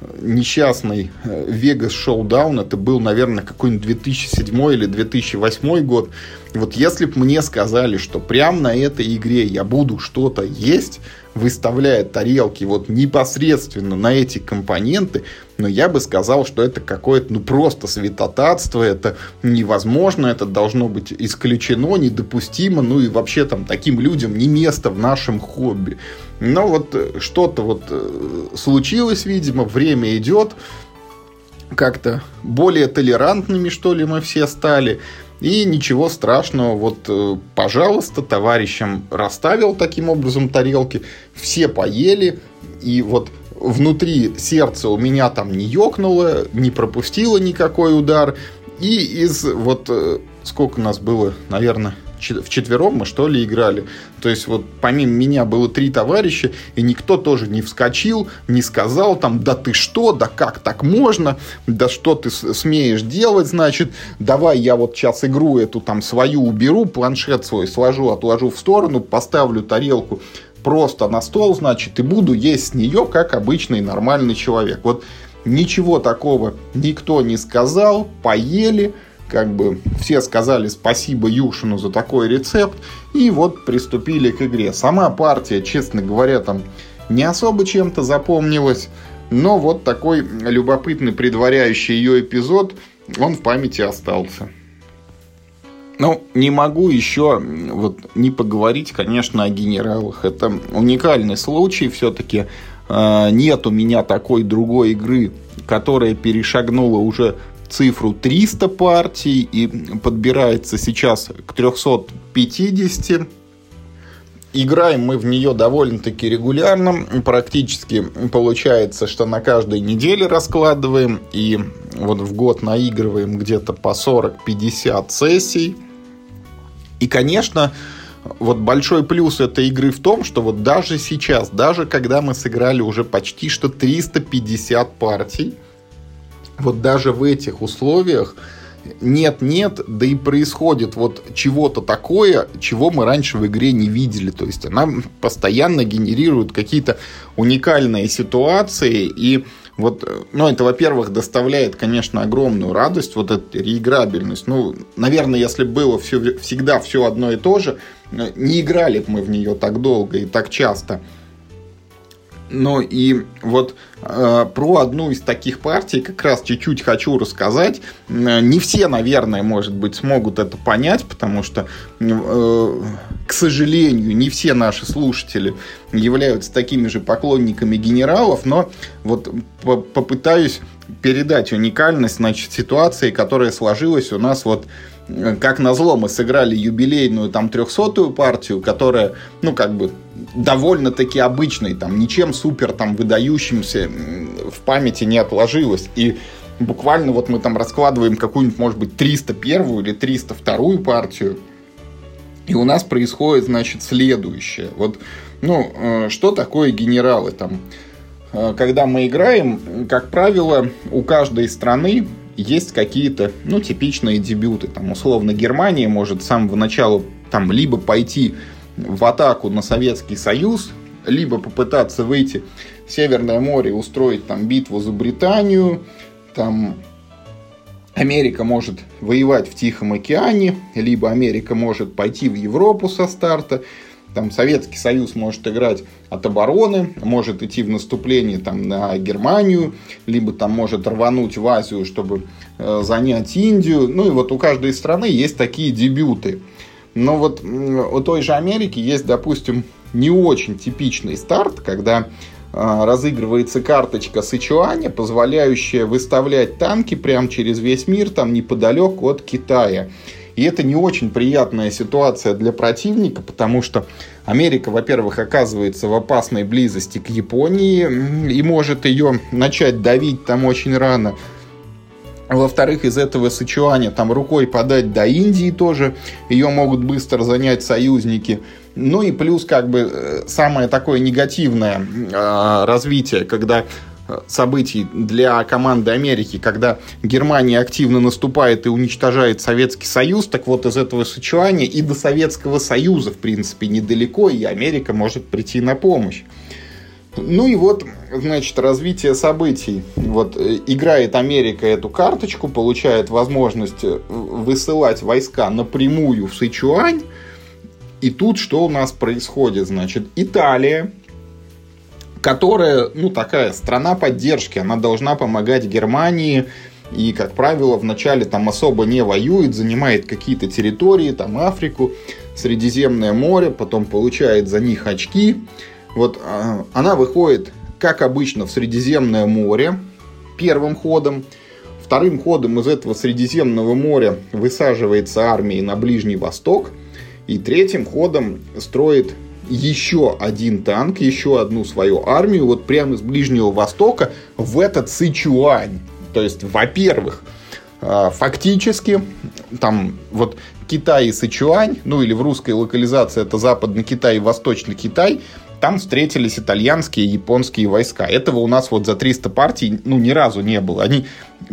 э, несчастный э, Vegas Showdown, это был, наверное, какой-нибудь 2007 или 2008 год, вот если бы мне сказали, что прямо на этой игре я буду что-то есть, выставляя тарелки вот непосредственно на эти компоненты, но я бы сказал, что это какое-то, ну, просто святотатство, это невозможно, это должно быть исключено, недопустимо, ну, и вообще там таким людям не место в нашем хобби. Но вот э, что-то вот э, случилось, видимо, время идет, как-то более толерантными, что ли, мы все стали. И ничего страшного, вот, э, пожалуйста, товарищам расставил таким образом тарелки, все поели, и вот внутри сердца у меня там не ёкнуло, не пропустило никакой удар. И из вот э, сколько у нас было, наверное, в четвером мы что ли играли. То есть вот помимо меня было три товарища, и никто тоже не вскочил, не сказал там, да ты что, да как так можно, да что ты смеешь делать, значит, давай я вот сейчас игру эту там свою уберу, планшет свой сложу, отложу в сторону, поставлю тарелку просто на стол, значит, и буду есть с нее, как обычный нормальный человек. Вот ничего такого никто не сказал, поели, как бы все сказали спасибо Юшину за такой рецепт, и вот приступили к игре. Сама партия, честно говоря, там не особо чем-то запомнилась, но вот такой любопытный предваряющий ее эпизод, он в памяти остался. Ну, не могу еще вот не поговорить, конечно, о генералах. Это уникальный случай. Все-таки э, нет у меня такой другой игры, которая перешагнула уже цифру 300 партий и подбирается сейчас к 350. Играем мы в нее довольно-таки регулярно. Практически получается, что на каждой неделе раскладываем. И вот в год наигрываем где-то по 40-50 сессий. И, конечно, вот большой плюс этой игры в том, что вот даже сейчас, даже когда мы сыграли уже почти что 350 партий, вот даже в этих условиях нет-нет, да и происходит вот чего-то такое, чего мы раньше в игре не видели. То есть она постоянно генерирует какие-то уникальные ситуации, и Вот, ну, это, во-первых, доставляет, конечно, огромную радость, вот эта реиграбельность. Ну, наверное, если было все, всегда все одно и то же, не играли бы мы в нее так долго и так часто. Ну и вот э, про одну из таких партий как раз чуть-чуть хочу рассказать. Не все, наверное, может быть, смогут это понять, потому что, э, к сожалению, не все наши слушатели являются такими же поклонниками генералов, но вот по попытаюсь передать уникальность значит, ситуации, которая сложилась у нас вот как назло, мы сыграли юбилейную там трехсотую партию, которая, ну, как бы довольно-таки обычной, там, ничем супер там выдающимся в памяти не отложилась. И буквально вот мы там раскладываем какую-нибудь, может быть, 301 или 302 партию, и у нас происходит, значит, следующее. Вот, ну, э, что такое генералы там? Э, когда мы играем, как правило, у каждой страны есть какие-то, ну, типичные дебюты. Там, условно, Германия может с самого начала там либо пойти в атаку на Советский Союз, либо попытаться выйти в Северное море и устроить там битву за Британию, там Америка может воевать в Тихом океане, либо Америка может пойти в Европу со старта, там Советский Союз может играть от обороны, может идти в наступление там, на Германию, либо там может рвануть в Азию, чтобы э, занять Индию. Ну и вот у каждой страны есть такие дебюты. Но вот у той же Америки есть, допустим, не очень типичный старт, когда э, разыгрывается карточка Сычуаня, позволяющая выставлять танки прямо через весь мир, там неподалеку от Китая. И это не очень приятная ситуация для противника, потому что Америка, во-первых, оказывается в опасной близости к Японии и может ее начать давить там очень рано. Во-вторых, из этого Сычуаня там рукой подать до Индии тоже. Ее могут быстро занять союзники. Ну и плюс как бы э, самое такое негативное э, развитие, когда событий для команды Америки, когда Германия активно наступает и уничтожает Советский Союз, так вот из этого Сычуаня и до Советского Союза, в принципе, недалеко, и Америка может прийти на помощь. Ну и вот, значит, развитие событий. Вот э, играет Америка эту карточку, получает возможность э, высылать войска напрямую в Сычуань. И тут что у нас происходит? Значит, Италия которая, ну, такая страна поддержки, она должна помогать Германии, и, как правило, вначале там особо не воюет, занимает какие-то территории, там Африку, Средиземное море, потом получает за них очки. Вот а, она выходит, как обычно, в Средиземное море первым ходом. Вторым ходом из этого Средиземного моря высаживается армия на Ближний Восток. И третьим ходом строит еще один танк, еще одну свою армию вот прямо из Ближнего Востока в этот Сычуань. То есть, во-первых, а, фактически там вот Китай и Сычуань, ну или в русской локализации это Западный Китай и Восточный Китай, там встретились итальянские и японские войска. Этого у нас вот за 300 партий ну, ни разу не было. Они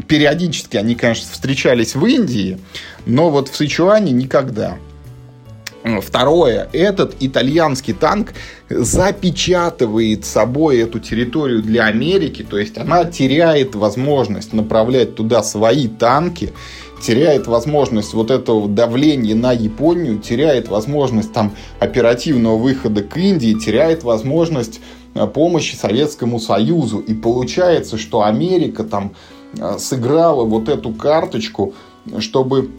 периодически, они, конечно, встречались в Индии, но вот в Сычуане никогда. Второе, этот итальянский танк запечатывает собой эту территорию для Америки, то есть она теряет возможность направлять туда свои танки, теряет возможность вот этого давления на Японию, теряет возможность там оперативного выхода к Индии, теряет возможность э, помощи Советскому Союзу. И получается, что Америка там э, сыграла вот эту карточку, чтобы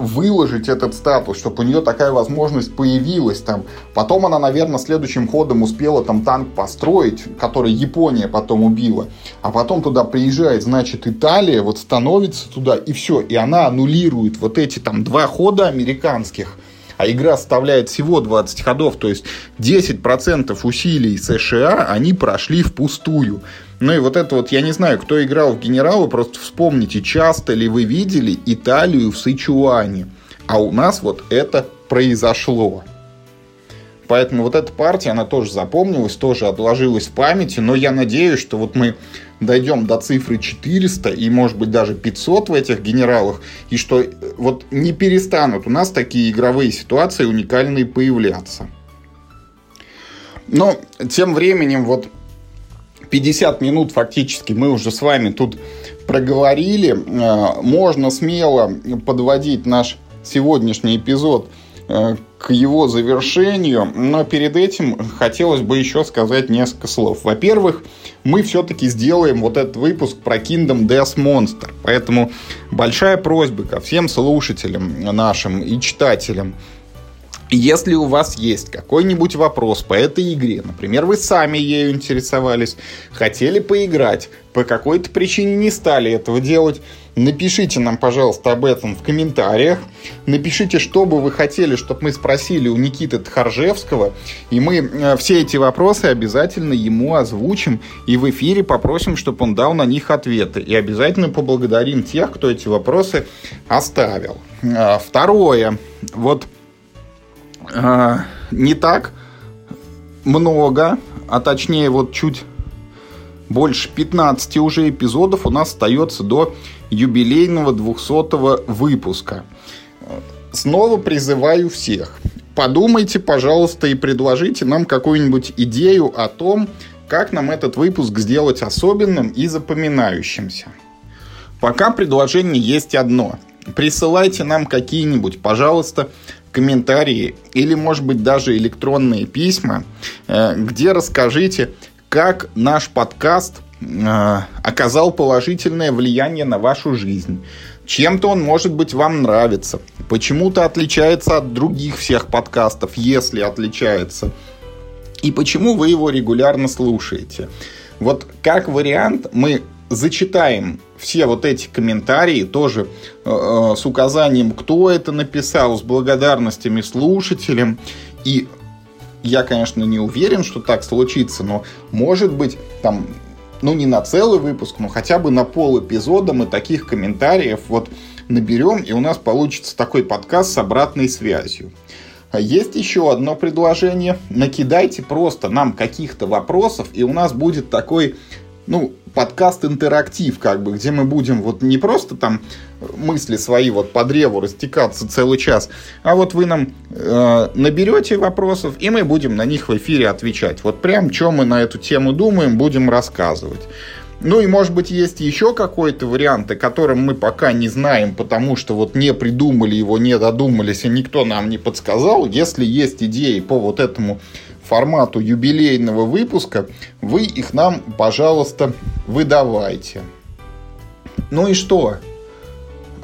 выложить этот статус, чтобы у нее такая возможность появилась там. Потом она, наверное, следующим ходом успела там танк построить, который Япония потом убила. А потом туда приезжает, значит, Италия, вот становится туда, и все. И она аннулирует вот эти там два хода американских а игра составляет всего 20 ходов, то есть 10% усилий США они прошли впустую. Ну и вот это вот, я не знаю, кто играл в генерала, просто вспомните, часто ли вы видели Италию в Сычуане. А у нас вот это произошло. Поэтому вот эта партия, она тоже запомнилась, тоже отложилась в памяти, но я надеюсь, что вот мы дойдем до цифры 400 и, может быть, даже 500 в этих генералах, и что э, вот не перестанут у нас такие игровые ситуации уникальные появляться. Но тем временем вот 50 минут фактически мы уже с вами тут проговорили. Э, можно смело подводить наш сегодняшний эпизод э, к его завершению, но перед этим хотелось бы еще сказать несколько слов. Во-первых, мы все-таки сделаем вот этот выпуск про Kingdom Death Monster, поэтому большая просьба ко всем слушателям нашим и читателям – если у вас есть какой-нибудь вопрос по этой игре, например, вы сами ею интересовались, хотели поиграть, по какой-то причине не стали этого делать, напишите нам, пожалуйста, об этом в комментариях. Напишите, что бы вы хотели, чтобы мы спросили у Никиты Тхаржевского, и мы э, все эти вопросы обязательно ему озвучим и в эфире попросим, чтобы он дал на них ответы. И обязательно поблагодарим тех, кто эти вопросы оставил. Э, второе. Вот а, не так много, а точнее вот чуть больше 15 уже эпизодов у нас остается до юбилейного 200 выпуска. Снова призываю всех. Подумайте, пожалуйста, и предложите нам какую-нибудь идею о том, как нам этот выпуск сделать особенным и запоминающимся. Пока предложение есть одно. Присылайте нам какие-нибудь, пожалуйста, комментарии или, может быть, даже электронные письма, э, где расскажите, как наш подкаст э, оказал положительное влияние на вашу жизнь. Чем-то он, может быть, вам нравится. Почему-то отличается от других всех подкастов, если отличается. И почему вы его регулярно слушаете. Вот как вариант мы зачитаем все вот эти комментарии тоже э, э, с указанием, кто это написал, с благодарностями слушателям. И я, конечно, не уверен, что так случится, но может быть там, ну не на целый выпуск, но хотя бы на пол эпизода мы таких комментариев вот наберем, и у нас получится такой подкаст с обратной связью. А есть еще одно предложение. Накидайте просто нам каких-то вопросов, и у нас будет такой ну, подкаст-интерактив, как бы, где мы будем вот не просто там мысли свои вот по древу растекаться целый час, а вот вы нам э, наберете вопросов, и мы будем на них в эфире отвечать. Вот прям, что мы на эту тему думаем, будем рассказывать. Ну и, может быть, есть еще какой-то вариант, о котором мы пока не знаем, потому что вот не придумали его, не додумались, и никто нам не подсказал. Если есть идеи по вот этому формату юбилейного выпуска, вы их нам, пожалуйста, выдавайте. Ну и что?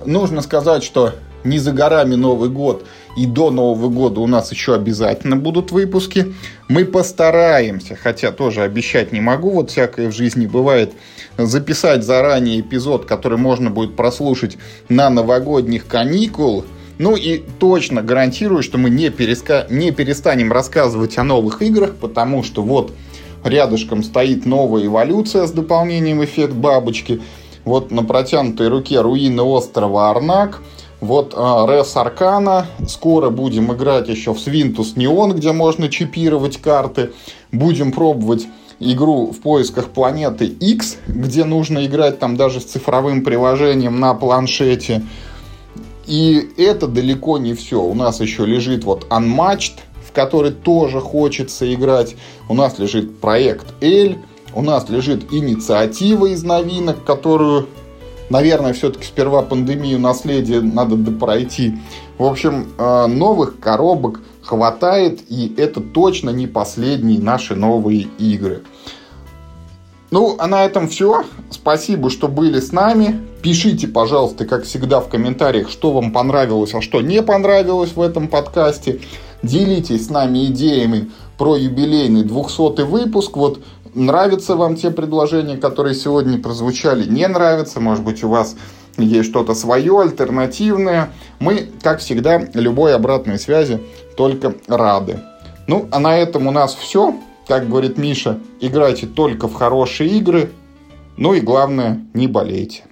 Нужно сказать, что не за горами Новый год, и до Нового года у нас еще обязательно будут выпуски. Мы постараемся, хотя тоже обещать не могу, вот всякое в жизни бывает, записать заранее эпизод, который можно будет прослушать на новогодних каникулах, ну и точно гарантирую, что мы не, переска... не перестанем рассказывать о новых играх, потому что вот рядышком стоит новая эволюция с дополнением эффект бабочки. Вот на протянутой руке руины острова Арнак. Вот Рес э, Аркана. Скоро будем играть еще в Свинтус Неон, где можно чипировать карты. Будем пробовать игру в поисках планеты X, где нужно играть там даже с цифровым приложением на планшете. И это далеко не все. У нас еще лежит вот Unmatched, в который тоже хочется играть. У нас лежит проект L. У нас лежит инициатива из новинок, которую, наверное, все-таки сперва пандемию наследия надо пройти. В общем, э, новых коробок хватает, и это точно не последние наши новые игры. Ну, а на этом все. Спасибо, что были с нами. Пишите, пожалуйста, как всегда в комментариях, что вам понравилось, а что не понравилось в этом подкасте. Делитесь с нами идеями про юбилейный 200 выпуск. Вот нравятся вам те предложения, которые сегодня прозвучали, не нравятся, может быть, у вас есть что-то свое, альтернативное. Мы, как всегда, любой обратной связи только рады. Ну, а на этом у нас все. Как говорит Миша, играйте только в хорошие игры. Ну и главное, не болейте.